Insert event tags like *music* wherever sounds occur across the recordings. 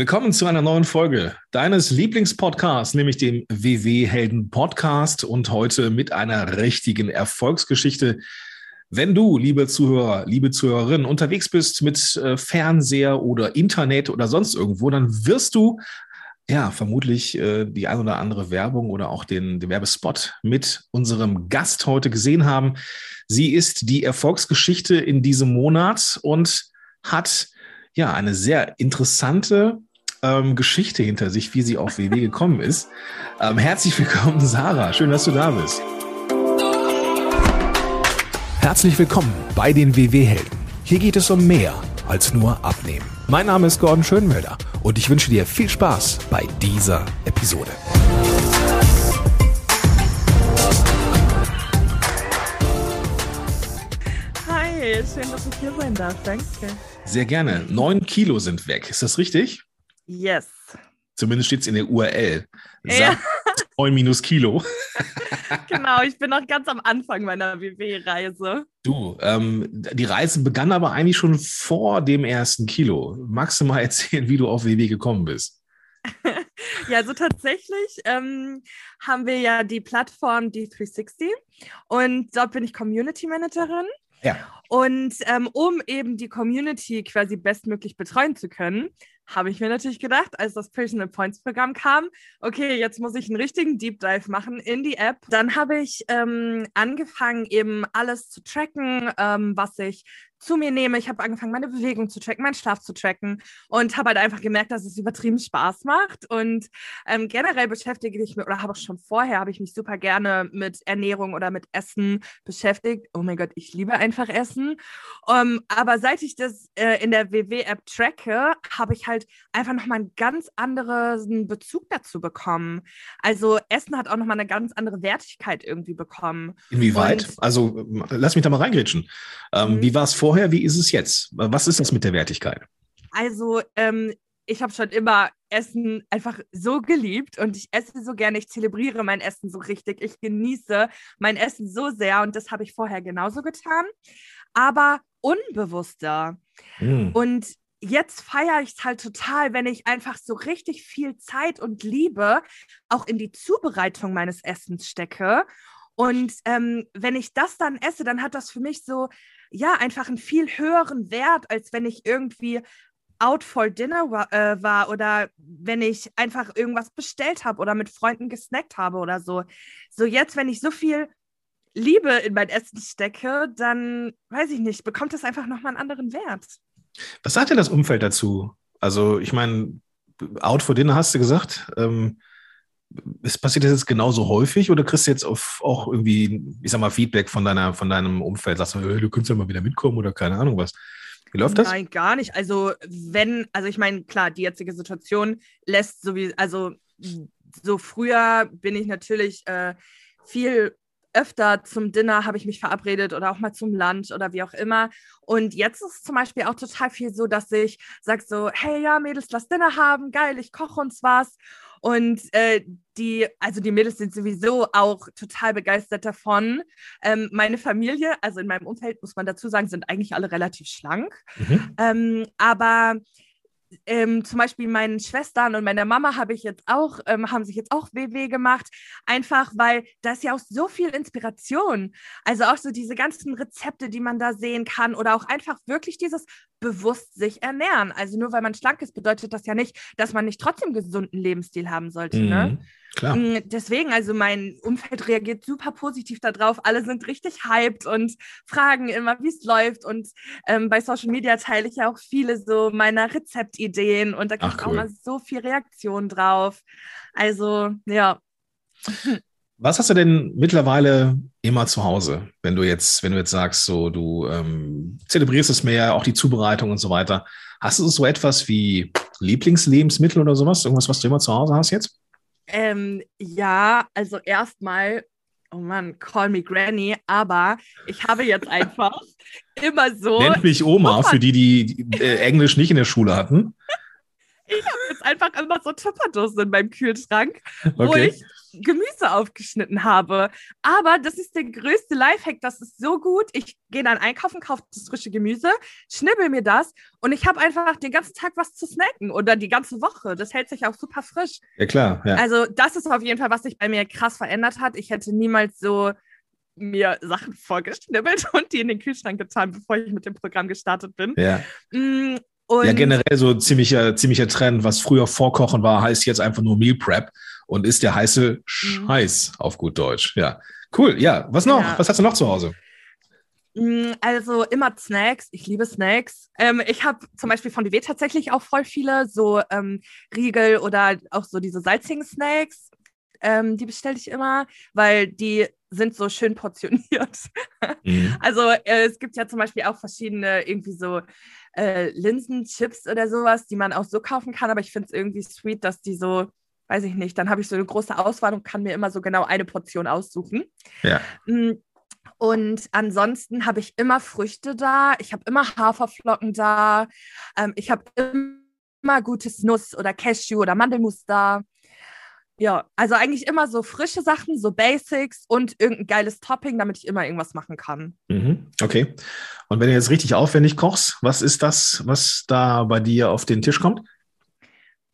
Willkommen zu einer neuen Folge deines Lieblingspodcasts, nämlich dem WW Helden Podcast und heute mit einer richtigen Erfolgsgeschichte. Wenn du, liebe Zuhörer, liebe Zuhörerin, unterwegs bist mit äh, Fernseher oder Internet oder sonst irgendwo, dann wirst du ja vermutlich äh, die ein oder andere Werbung oder auch den, den Werbespot mit unserem Gast heute gesehen haben. Sie ist die Erfolgsgeschichte in diesem Monat und hat ja eine sehr interessante ähm, Geschichte hinter sich, wie sie auf WW gekommen ist. Ähm, herzlich willkommen, Sarah. Schön, dass du da bist. Herzlich willkommen bei den WW-Helden. Hier geht es um mehr als nur Abnehmen. Mein Name ist Gordon Schönwelder und ich wünsche dir viel Spaß bei dieser Episode. Hi, schön, dass ich hier sein darf. Danke. Sehr gerne. Neun Kilo sind weg. Ist das richtig? Yes. Zumindest steht es in der URL. Ja. 9 minus Kilo. *laughs* genau, ich bin noch ganz am Anfang meiner WW-Reise. Du, ähm, die Reise begann aber eigentlich schon vor dem ersten Kilo. Magst du mal *laughs* erzählen, wie du auf WW gekommen bist? *laughs* ja, also tatsächlich ähm, haben wir ja die Plattform D360 und dort bin ich Community Managerin. Ja. Und ähm, um eben die Community quasi bestmöglich betreuen zu können, habe ich mir natürlich gedacht, als das Personal Points Programm kam, okay, jetzt muss ich einen richtigen Deep Dive machen in die App. Dann habe ich ähm, angefangen, eben alles zu tracken, ähm, was ich zu mir nehme. Ich habe angefangen, meine Bewegung zu tracken, meinen Schlaf zu tracken und habe halt einfach gemerkt, dass es übertrieben Spaß macht. Und ähm, generell beschäftige ich mich, oder habe auch schon vorher, habe ich mich super gerne mit Ernährung oder mit Essen beschäftigt. Oh mein Gott, ich liebe einfach Essen. Um, ähm, aber seit ich das äh, in der WW-App tracke, habe ich halt einfach nochmal einen ganz anderen Bezug dazu bekommen. Also Essen hat auch nochmal eine ganz andere Wertigkeit irgendwie bekommen. Inwieweit? Und, also lass mich da mal reingrätschen. Ähm, mhm. wie war es vor vorher, wie ist es jetzt? Was ist das mit der Wertigkeit? Also, ähm, ich habe schon immer Essen einfach so geliebt und ich esse so gerne, ich zelebriere mein Essen so richtig, ich genieße mein Essen so sehr und das habe ich vorher genauso getan, aber unbewusster. Mm. Und jetzt feiere ich es halt total, wenn ich einfach so richtig viel Zeit und Liebe auch in die Zubereitung meines Essens stecke. Und ähm, wenn ich das dann esse, dann hat das für mich so ja, einfach einen viel höheren Wert, als wenn ich irgendwie out for dinner war, äh, war oder wenn ich einfach irgendwas bestellt habe oder mit Freunden gesnackt habe oder so. So jetzt, wenn ich so viel Liebe in mein Essen stecke, dann weiß ich nicht, bekommt das einfach nochmal einen anderen Wert. Was sagt denn das Umfeld dazu? Also, ich meine, out for dinner hast du gesagt. Ähm, ist passiert das jetzt genauso häufig oder kriegst du jetzt auf, auch irgendwie, ich sag mal, Feedback von deiner, von deinem Umfeld? Sagst du, du könntest ja mal wieder mitkommen oder keine Ahnung was? Wie läuft das? Nein, gar nicht. Also, wenn, also ich meine, klar, die jetzige Situation lässt so wie, also so früher bin ich natürlich äh, viel öfter zum Dinner habe ich mich verabredet oder auch mal zum Lunch oder wie auch immer. Und jetzt ist zum Beispiel auch total viel so, dass ich sage so, hey ja, Mädels, lass Dinner haben, geil, ich koche uns was. Und äh, die, also die Mädels sind sowieso auch total begeistert davon. Ähm, meine Familie, also in meinem Umfeld muss man dazu sagen, sind eigentlich alle relativ schlank. Mhm. Ähm, aber ähm, zum Beispiel meinen Schwestern und meiner Mama habe ich jetzt auch, ähm, haben sich jetzt auch WW gemacht, einfach weil da ist ja auch so viel Inspiration. Also auch so diese ganzen Rezepte, die man da sehen kann oder auch einfach wirklich dieses bewusst sich ernähren. Also nur weil man schlank ist, bedeutet das ja nicht, dass man nicht trotzdem gesunden Lebensstil haben sollte. Ne? Mhm. Ne? Klar. Mm, deswegen, also mein Umfeld reagiert super positiv darauf. Alle sind richtig hyped und fragen immer, wie es läuft. Und ähm, bei Social Media teile ich ja auch viele so meiner Rezeptideen und da kriege ich cool. auch mal so viel Reaktion drauf. Also, ja. *laughs* Was hast du denn mittlerweile immer zu Hause, wenn du jetzt, wenn du jetzt sagst, so du ähm, zelebrierst es mehr, auch die Zubereitung und so weiter? Hast du so etwas wie Lieblingslebensmittel oder sowas? Irgendwas, was du immer zu Hause hast jetzt? Ähm, ja, also erstmal, oh Mann, call me Granny, aber ich habe jetzt *laughs* einfach immer so. Nennt mich Oma, für die, die äh, Englisch nicht in der Schule hatten. ich habe jetzt einfach immer so Tupperdosen in meinem Kühlschrank, okay. wo ich Gemüse aufgeschnitten habe. Aber das ist der größte Lifehack. Das ist so gut. Ich gehe dann einkaufen, kaufe das frische Gemüse, schnibbel mir das und ich habe einfach den ganzen Tag was zu snacken oder die ganze Woche. Das hält sich auch super frisch. Ja, klar. Ja. Also, das ist auf jeden Fall, was sich bei mir krass verändert hat. Ich hätte niemals so mir Sachen vorgeschnibbelt und die in den Kühlschrank getan, bevor ich mit dem Programm gestartet bin. Ja. Mm, und ja, generell so ziemlicher, ziemlicher Trend, was früher Vorkochen war, heißt jetzt einfach nur Meal Prep und ist der heiße mhm. Scheiß auf gut Deutsch. Ja, cool. Ja, was noch? Ja. Was hast du noch zu Hause? Mm, also immer Snacks. Ich liebe Snacks. Ähm, ich habe zum Beispiel von DW tatsächlich auch voll viele, so ähm, Riegel oder auch so diese salzigen Snacks. Ähm, die bestelle ich immer, weil die sind so schön portioniert. *laughs* Mhm. Also äh, es gibt ja zum Beispiel auch verschiedene irgendwie so äh, Linsenchips oder sowas, die man auch so kaufen kann, aber ich finde es irgendwie sweet, dass die so, weiß ich nicht, dann habe ich so eine große Auswahl und kann mir immer so genau eine Portion aussuchen. Ja. Mm, und ansonsten habe ich immer Früchte da, ich habe immer Haferflocken da, ähm, ich habe immer gutes Nuss oder Cashew oder Mandelmus da. Ja, also eigentlich immer so frische Sachen, so Basics und irgendein geiles Topping, damit ich immer irgendwas machen kann. Mhm, okay. Und wenn du jetzt richtig aufwendig kochst, was ist das, was da bei dir auf den Tisch kommt?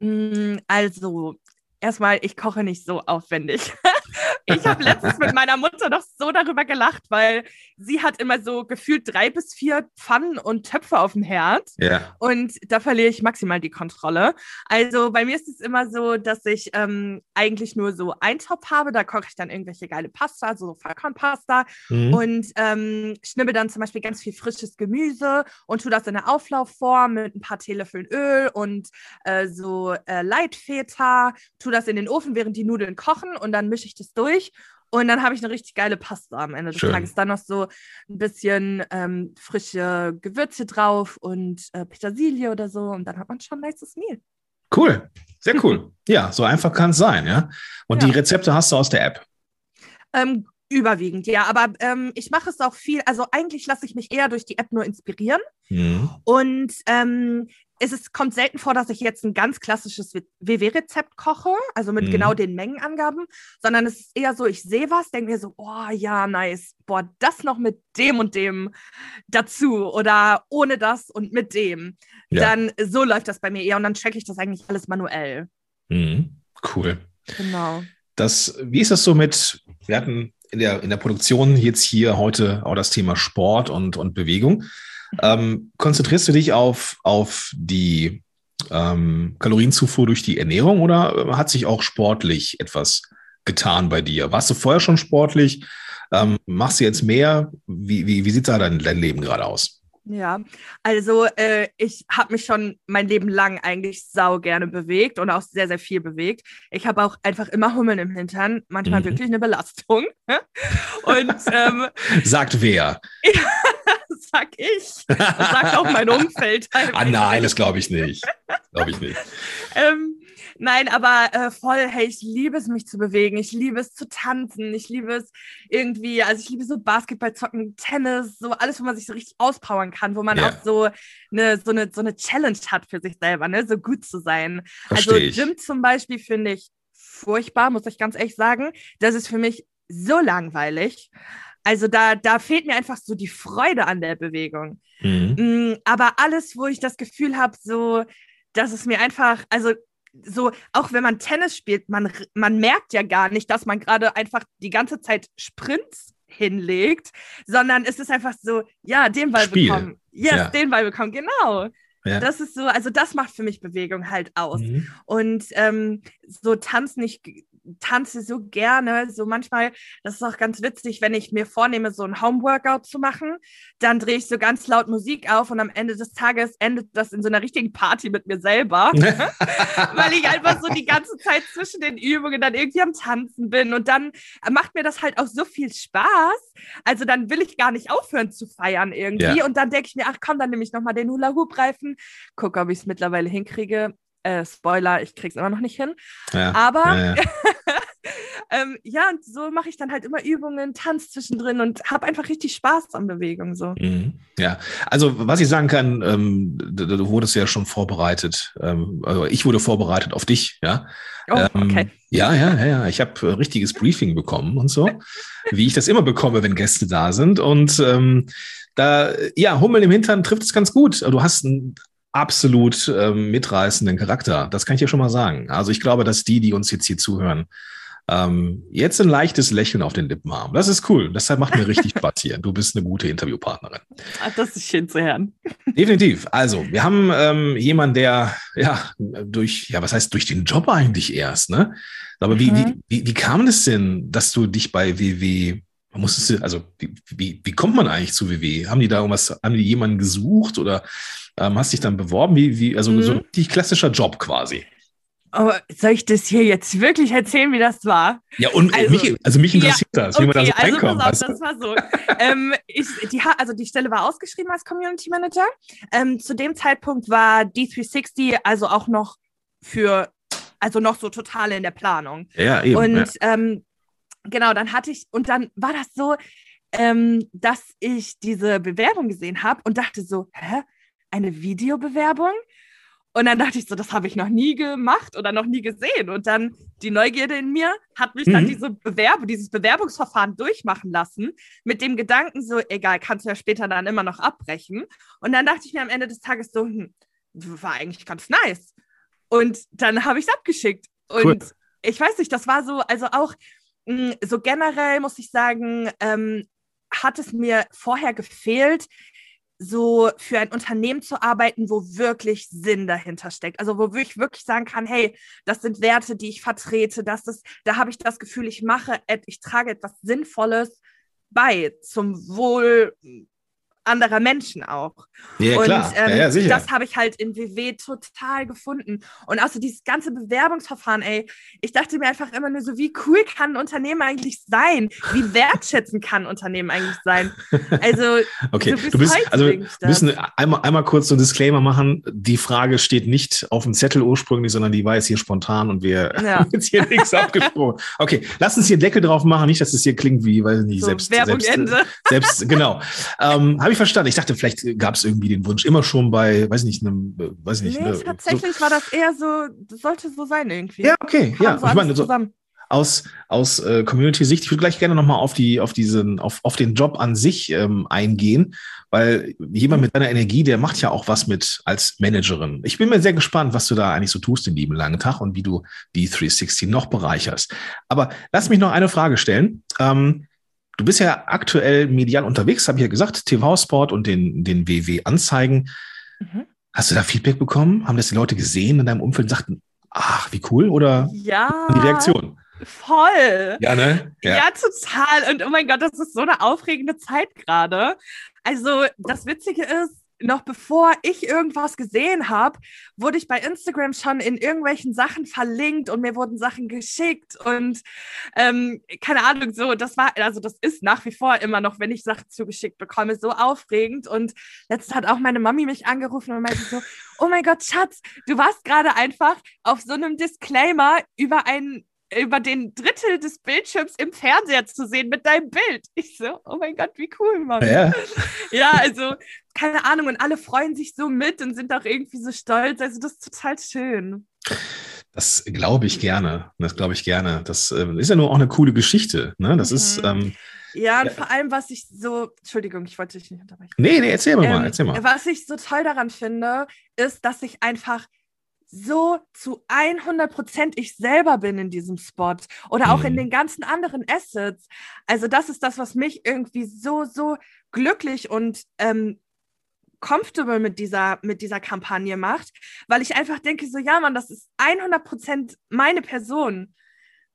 Mm, also, erstmal, ich koche nicht so aufwendig. *laughs* ich habe letztens mit meiner Mutter noch so darüber gelacht, weil sie hat immer so gefühlt drei bis vier Pfannen und Töpfe auf dem Herd. Ja. Und da verliere ich maximal die Kontrolle. Also bei mir ist es immer so, dass ich ähm, eigentlich nur so einen Topf habe. Da koche ich dann irgendwelche geile Pasta, also so Vollkornpasta. Mhm. Und ähm, schnibbel dann zum Beispiel ganz viel frisches Gemüse und tue das in eine Auflaufform mit ein paar Teelöffeln Öl und äh, so äh, Leitfeta. Tue das in den Ofen, während die Nudeln kochen und dann mische ich das durch. Und dann habe ich eine richtig geile Pasta am Ende des Schön. Tages. Dann noch so ein bisschen ähm, frische Gewürze drauf und äh, Petersilie oder so. Und dann hat man schon ein nices Meal. Cool, sehr cool. *laughs* ja, so einfach kann es sein, ja. Und ja. die Rezepte hast du aus der App? Ähm, überwiegend, ja. Aber ähm, ich mache es auch viel. Also eigentlich lasse ich mich eher durch die App nur inspirieren. Mhm. Und ähm, es ist, kommt selten vor, dass ich jetzt ein ganz klassisches WW-Rezept koche, also mit mhm. genau den Mengenangaben, sondern es ist eher so, ich sehe was, denke mir so, oh ja, nice, boah, das noch mit dem und dem dazu oder ohne das und mit dem. Ja. Dann so läuft das bei mir eher und dann checke ich das eigentlich alles manuell. Mhm. Cool. Genau. Das, wie ist das so mit, wir hatten in der, in der Produktion jetzt hier heute auch das Thema Sport und, und Bewegung. Ähm, konzentrierst du dich auf, auf die ähm, Kalorienzufuhr durch die Ernährung oder hat sich auch sportlich etwas getan bei dir? Warst du vorher schon sportlich? Ähm, machst du jetzt mehr? Wie, wie, wie sieht da dein, dein Leben gerade aus? Ja, also äh, ich habe mich schon mein Leben lang eigentlich sau gerne bewegt und auch sehr, sehr viel bewegt. Ich habe auch einfach immer Hummeln im Hintern, manchmal mhm. wirklich eine Belastung. *laughs* und ähm, *laughs* sagt wer? *laughs* sag ich. Das sagt auch mein Umfeld. *laughs* ah nein, das glaube ich nicht. Glaube ich nicht. ähm, Nein, aber äh, voll, hey, ich liebe es, mich zu bewegen. Ich liebe es zu tanzen. Ich liebe es irgendwie, also ich liebe so Basketball zocken, Tennis, so alles, wo man sich so richtig auspowern kann, wo man yeah. auch so eine, so, eine, so eine Challenge hat für sich selber, ne? so gut zu sein. Versteh also Gym zum Beispiel finde ich furchtbar, muss ich ganz ehrlich sagen. Das ist für mich so langweilig. Also da, da fehlt mir einfach so die Freude an der Bewegung. Mhm. Mm, aber alles, wo ich das Gefühl habe, so, dass es mir einfach, also so, auch wenn man Tennis spielt, man, man merkt ja gar nicht, dass man gerade einfach die ganze Zeit Sprints hinlegt, sondern es ist einfach so, ja, den Ball Spiel. bekommen. Yes, ja. den Ball bekommen, genau. Ja. Das ist so, also das macht für mich Bewegung halt aus. Mhm. Und ähm, so tanzen, ich tanze so gerne. So manchmal, das ist auch ganz witzig, wenn ich mir vornehme, so ein Homeworkout zu machen, dann drehe ich so ganz laut Musik auf und am Ende des Tages endet das in so einer richtigen Party mit mir selber, *laughs* *laughs* weil ich einfach so die ganze Zeit zwischen den Übungen dann irgendwie am Tanzen bin und dann macht mir das halt auch so viel Spaß. Also dann will ich gar nicht aufhören zu feiern irgendwie ja. und dann denke ich mir, ach komm, dann nehme ich nochmal den Hula-Hoop-Reifen, gucke, ob ich es mittlerweile hinkriege. Äh, Spoiler, ich krieg's immer noch nicht hin. Ja, aber, ja, ja. *laughs* ähm, ja, und so mache ich dann halt immer Übungen, Tanz zwischendrin und habe einfach richtig Spaß an Bewegung. So. Mhm. Ja, also was ich sagen kann, ähm, du, du, wurdest ja schon vorbereitet. Ähm, also ich wurde vorbereitet auf dich, ja. Oh, ähm, okay. Ja, ja, ja, ja. Ich habe ein richtiges Briefing bekommen und so, *laughs* wie ich das immer bekomme, wenn Gäste da sind. Und ähm, da, ja, Hummel im Hintern trifft es ganz gut. Du hast einen absolut ähm, mitreißenden Charakter. Das kann ich dir schon mal sagen. Also ich glaube, dass die, die uns jetzt hier zuhören, ähm, jetzt ein leichtes Lächeln auf den Lippen haben. Das ist cool. Deshalb macht mir richtig *laughs* Spaß hier. Du bist eine gute Interviewpartnerin. Ach, das ist schön zu hören. Definitiv. Also, wir haben ähm, jemanden, der, ja, durch, ja, was heißt durch den Job eigentlich erst, ne? Aber mhm. wie, wie, wie, wie kam das denn, dass du dich bei WW musstest du, also wie, wie, wie kommt man eigentlich zu WW? Haben die da irgendwas, haben die jemanden gesucht oder ähm, hast dich dann beworben? Wie, wie, also mhm. so ein richtig klassischer Job quasi. Aber soll ich das hier jetzt wirklich erzählen, wie das war? Ja, und also, mich, also mich interessiert ja, das, wie okay, man da so also reinkommt. Auf, das war so. *laughs* ähm, ich, die, also die Stelle war ausgeschrieben als Community Manager. Ähm, zu dem Zeitpunkt war D360 also auch noch für, also noch so total in der Planung. Ja, eben. Und ja. Ähm, genau, dann hatte ich, und dann war das so, ähm, dass ich diese Bewerbung gesehen habe und dachte so, hä? Eine Videobewerbung? Und dann dachte ich so, das habe ich noch nie gemacht oder noch nie gesehen. Und dann die Neugierde in mir hat mich mhm. dann diese Bewerbung, dieses Bewerbungsverfahren durchmachen lassen, mit dem Gedanken so, egal, kannst du ja später dann immer noch abbrechen. Und dann dachte ich mir am Ende des Tages so, hm, war eigentlich ganz nice. Und dann habe ich es abgeschickt. Und cool. ich weiß nicht, das war so, also auch so generell muss ich sagen, ähm, hat es mir vorher gefehlt, so für ein Unternehmen zu arbeiten, wo wirklich Sinn dahinter steckt. Also wo ich wirklich sagen kann, hey, das sind Werte, die ich vertrete, das ist, da habe ich das Gefühl, ich mache, ich trage etwas Sinnvolles bei zum Wohl anderer Menschen auch. Ja, und klar. Ähm, ja, ja, das habe ich halt in WW total gefunden. Und außer dieses ganze Bewerbungsverfahren, ey, ich dachte mir einfach immer nur so, wie cool kann ein Unternehmen eigentlich sein? Wie wertschätzend kann ein Unternehmen eigentlich sein? Also, *laughs* okay, du bist, also wir müssen einmal, einmal kurz so ein Disclaimer machen. Die Frage steht nicht auf dem Zettel ursprünglich, sondern die war jetzt hier spontan und wir *laughs* haben jetzt hier nichts abgesprochen. Okay, lass uns hier Deckel drauf machen, nicht, dass es hier klingt wie, weiß nicht, so, selbst, Werbung selbst, Ende. selbst, genau. *laughs* ähm, habe ich verstanden. Ich dachte, vielleicht gab es irgendwie den Wunsch immer schon bei, weiß nicht, einem, äh, weiß nicht. Nee, ne, tatsächlich so. war das eher so, das sollte so sein irgendwie. Ja, okay, Haben ja. So ich meine, so aus, aus äh, Community-Sicht, ich würde gleich gerne nochmal auf die, auf diesen, auf, auf den Job an sich ähm, eingehen, weil jemand mit deiner Energie, der macht ja auch was mit als Managerin. Ich bin mir sehr gespannt, was du da eigentlich so tust den lieben langen Tag und wie du die 360 noch bereicherst. Aber lass mich noch eine Frage stellen. Ähm, Du bist ja aktuell medial unterwegs, habe ich ja gesagt, TV-Sport und den, den WW-Anzeigen. Mhm. Hast du da Feedback bekommen? Haben das die Leute gesehen in deinem Umfeld und sagten, ach, wie cool? Oder ja, die Reaktion? Voll. Ja, ne? Ja. ja, total. Und oh mein Gott, das ist so eine aufregende Zeit gerade. Also, das Witzige ist, noch bevor ich irgendwas gesehen habe, wurde ich bei Instagram schon in irgendwelchen Sachen verlinkt und mir wurden Sachen geschickt und ähm, keine Ahnung, so, das war, also das ist nach wie vor immer noch, wenn ich Sachen zugeschickt bekomme, so aufregend. Und letztens hat auch meine Mami mich angerufen und meinte so, oh mein Gott, Schatz, du warst gerade einfach auf so einem Disclaimer über einen über den Drittel des Bildschirms im Fernseher zu sehen mit deinem Bild. *laughs* Ich so, oh mein Gott, wie cool, Mann. Ja. *laughs* ja, also, keine Ahnung, und alle freuen sich so mit und sind auch irgendwie so stolz. Also, das ist total schön. Das glaube ich gerne. Das glaube ich gerne. Das äh, ist ja nur auch eine coole Geschichte. Ne? Das mhm. ist. Ähm, ja, und ja. vor allem, was ich so, Entschuldigung, ich wollte dich nicht unterbrechen. Nee, nee, erzähl mal, ähm, erzähl mal. Was ich so toll daran finde, ist, dass ich einfach so zu 100 Prozent ich selber bin in diesem Spot oder auch mhm. in den ganzen anderen Assets. Also das ist das, was mich irgendwie so, so glücklich und ähm, comfortable mit dieser, mit dieser Kampagne macht, weil ich einfach denke, so ja, Mann, das ist 100 Prozent meine Person.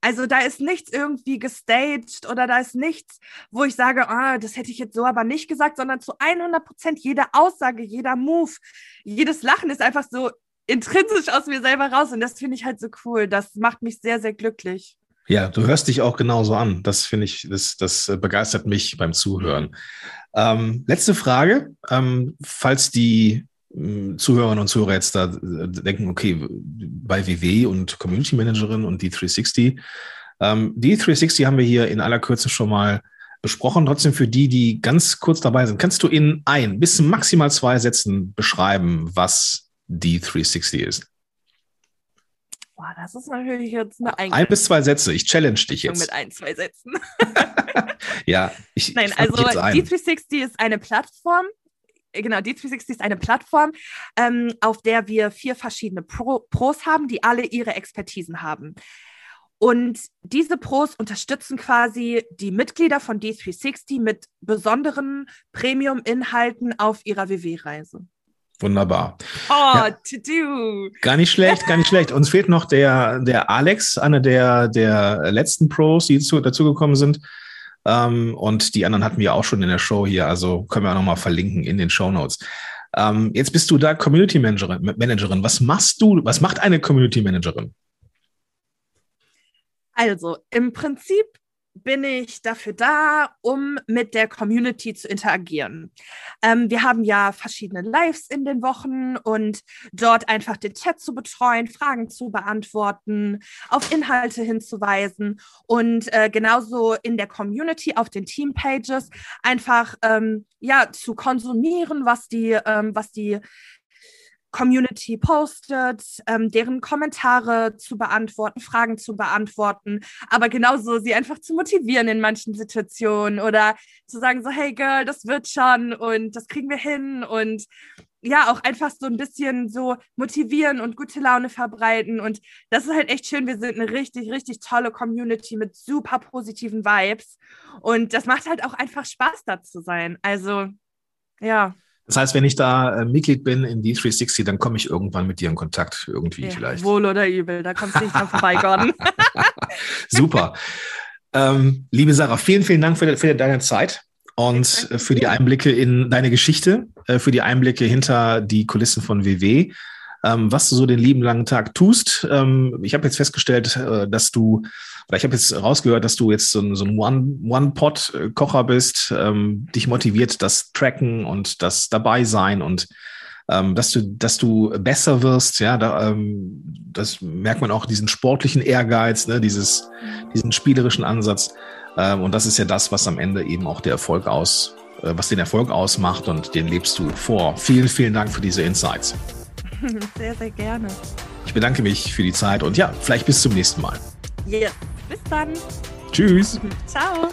Also da ist nichts irgendwie gestaged oder da ist nichts, wo ich sage, ah, das hätte ich jetzt so aber nicht gesagt, sondern zu 100 Prozent jede Aussage, jeder Move, jedes Lachen ist einfach so intrinsisch aus mir selber raus und das finde ich halt so cool. Das macht mich sehr, sehr glücklich. Ja, du hörst dich auch genauso an. Das finde ich, das, das begeistert mich beim Zuhören. Ähm, letzte Frage. Ähm, falls die äh, Zuhörerinnen und Zuhörer jetzt da äh, denken, okay, bei WW und Community Managerin und die 360, Ähm, D360 haben wir hier in aller Kürze schon mal besprochen. Trotzdem für die, die ganz kurz dabei sind, kannst du in ein bis maximal zwei Sätzen beschreiben, was D360 ist? Boah, das ist natürlich jetzt eine Ein, ein bis zwei Sätze. Ich challenge dich jetzt. Mit ein, zwei Sätzen. *laughs* ja, ich. Nein, ich also D360 ist eine Plattform. Genau, D360 ist eine Plattform, ähm, auf der wir vier verschiedene Pro Pros haben, die alle ihre Expertisen haben. Und diese Pros unterstützen quasi die Mitglieder von D360 mit besonderen Premium-Inhalten auf ihrer WW-Reise. Wunderbar. Oh, ja. to do. Gar nicht schlecht, gar nicht schlecht. Uns fehlt noch der, der Alex, einer der, der letzten Pros, die zu, dazugekommen sind. Ähm, und die anderen hatten wir auch schon in der Show hier, also können wir auch nochmal verlinken in den Show Notes. Ähm, jetzt bist du da Community Managerin, Managerin. Was machst du, was macht eine Community Managerin? Also, im Prinzip bin ich dafür da, um mit der Community zu interagieren. Ähm, wir haben ja verschiedene Lives in den Wochen und dort einfach den Chat zu betreuen, Fragen zu beantworten, auf Inhalte hinzuweisen und äh, genauso in der Community auf den Teampages einfach ähm, ja zu konsumieren, was die, ähm, was die Community postet, ähm, deren Kommentare zu beantworten, Fragen zu beantworten, aber genauso sie einfach zu motivieren in manchen Situationen oder zu sagen so, hey Girl, das wird schon und das kriegen wir hin und ja, auch einfach so ein bisschen so motivieren und gute Laune verbreiten. Und das ist halt echt schön. Wir sind eine richtig, richtig tolle Community mit super positiven Vibes. Und das macht halt auch einfach Spaß, da zu sein. Also, ja. Das heißt, wenn ich da äh, Mitglied bin in D360, dann komme ich irgendwann mit dir in Kontakt, irgendwie ja, vielleicht. Wohl oder übel, da kommst du nicht dran vorbei, Gordon. *laughs* Super. Ähm, liebe Sarah, vielen, vielen Dank für, für deine Zeit und für die Einblicke in deine Geschichte, äh, für die Einblicke hinter die Kulissen von WW ähm, was du so den lieben langen Tag tust. Ähm, ich habe jetzt festgestellt, äh, dass du, oder ich habe jetzt rausgehört, dass du jetzt so ein, so ein One-Pot-Kocher bist, ähm, dich motiviert das Tracken und das Dabeisein und ähm, dass du, dass du besser wirst, ja, da, ähm, das merkt man auch diesen sportlichen Ehrgeiz, ne, dieses, diesen spielerischen Ansatz. Ähm, und das ist ja das, was am Ende eben auch der Erfolg aus, äh, was den Erfolg ausmacht und den lebst du vor. Vielen, vielen Dank für diese Insights. *laughs* Sehr, sehr gerne. Ich bedanke mich für die Zeit und ja, vielleicht bis zum nächsten Mal. Ja, yes. bis dann. Tschüss. Ciao.